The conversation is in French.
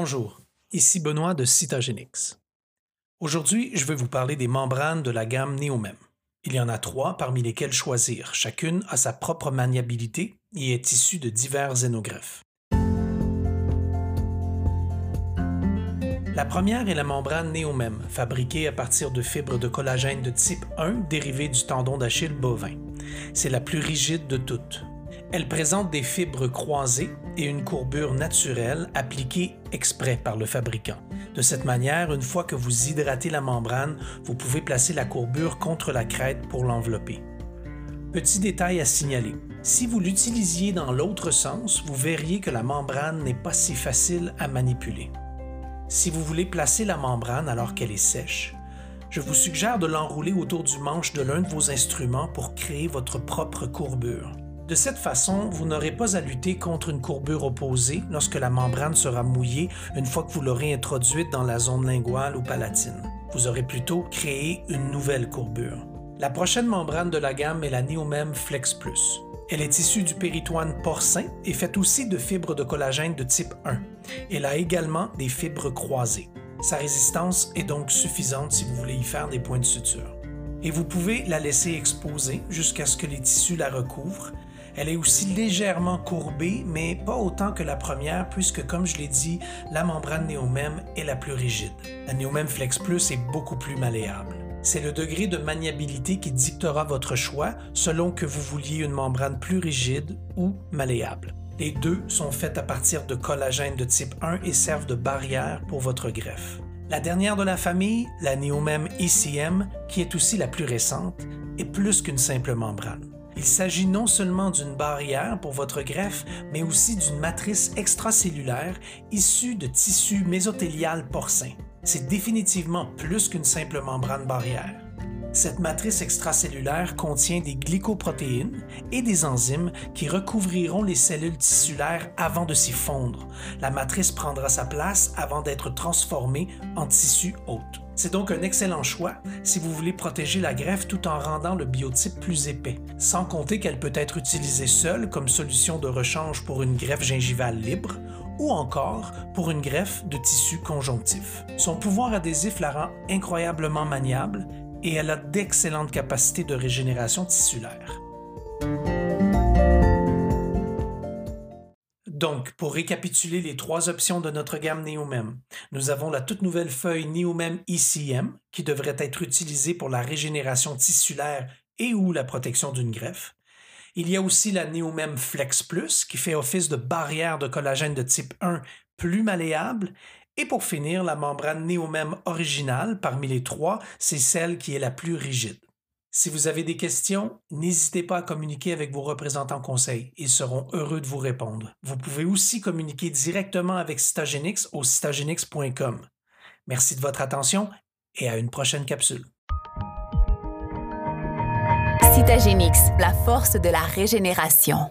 Bonjour, ici Benoît de Cytogenix. Aujourd'hui, je vais vous parler des membranes de la gamme Neomem. Il y en a trois parmi lesquelles choisir. Chacune a sa propre maniabilité et est issue de divers xénogreffes. La première est la membrane Neomem, fabriquée à partir de fibres de collagène de type 1 dérivées du tendon d'Achille bovin. C'est la plus rigide de toutes. Elle présente des fibres croisées et une courbure naturelle appliquée exprès par le fabricant. De cette manière, une fois que vous hydratez la membrane, vous pouvez placer la courbure contre la crête pour l'envelopper. Petit détail à signaler. Si vous l'utilisiez dans l'autre sens, vous verriez que la membrane n'est pas si facile à manipuler. Si vous voulez placer la membrane alors qu'elle est sèche, je vous suggère de l'enrouler autour du manche de l'un de vos instruments pour créer votre propre courbure. De cette façon, vous n'aurez pas à lutter contre une courbure opposée lorsque la membrane sera mouillée une fois que vous l'aurez introduite dans la zone linguale ou palatine. Vous aurez plutôt créé une nouvelle courbure. La prochaine membrane de la gamme est la Neomem Flex Plus. Elle est issue du péritoine porcin et faite aussi de fibres de collagène de type 1. Elle a également des fibres croisées. Sa résistance est donc suffisante si vous voulez y faire des points de suture. Et vous pouvez la laisser exposer jusqu'à ce que les tissus la recouvrent. Elle est aussi légèrement courbée, mais pas autant que la première, puisque, comme je l'ai dit, la membrane Neomem est la plus rigide. La Neomem Flex Plus est beaucoup plus malléable. C'est le degré de maniabilité qui dictera votre choix selon que vous vouliez une membrane plus rigide ou malléable. Les deux sont faites à partir de collagène de type 1 et servent de barrière pour votre greffe. La dernière de la famille, la Neomem ECM, qui est aussi la plus récente, est plus qu'une simple membrane. Il s'agit non seulement d'une barrière pour votre greffe, mais aussi d'une matrice extracellulaire issue de tissu mésothélial porcin c'est définitivement plus qu'une simple membrane barrière. Cette matrice extracellulaire contient des glycoprotéines et des enzymes qui recouvriront les cellules tissulaires avant de s'y fondre. La matrice prendra sa place avant d'être transformée en tissu hôte. C'est donc un excellent choix si vous voulez protéger la greffe tout en rendant le biotype plus épais, sans compter qu'elle peut être utilisée seule comme solution de rechange pour une greffe gingivale libre ou encore pour une greffe de tissu conjonctif. Son pouvoir adhésif la rend incroyablement maniable et elle a d'excellentes capacités de régénération tissulaire. Donc, pour récapituler les trois options de notre gamme Neomem, nous avons la toute nouvelle feuille Neomem ECM qui devrait être utilisée pour la régénération tissulaire et ou la protection d'une greffe. Il y a aussi la Neomem Flex Plus qui fait office de barrière de collagène de type 1 plus malléable. Et pour finir, la membrane Neomem originale parmi les trois, c'est celle qui est la plus rigide. Si vous avez des questions, n'hésitez pas à communiquer avec vos représentants conseils. Ils seront heureux de vous répondre. Vous pouvez aussi communiquer directement avec Cytogenix au cytogenix.com. Merci de votre attention et à une prochaine capsule. Cytogenix, la force de la régénération.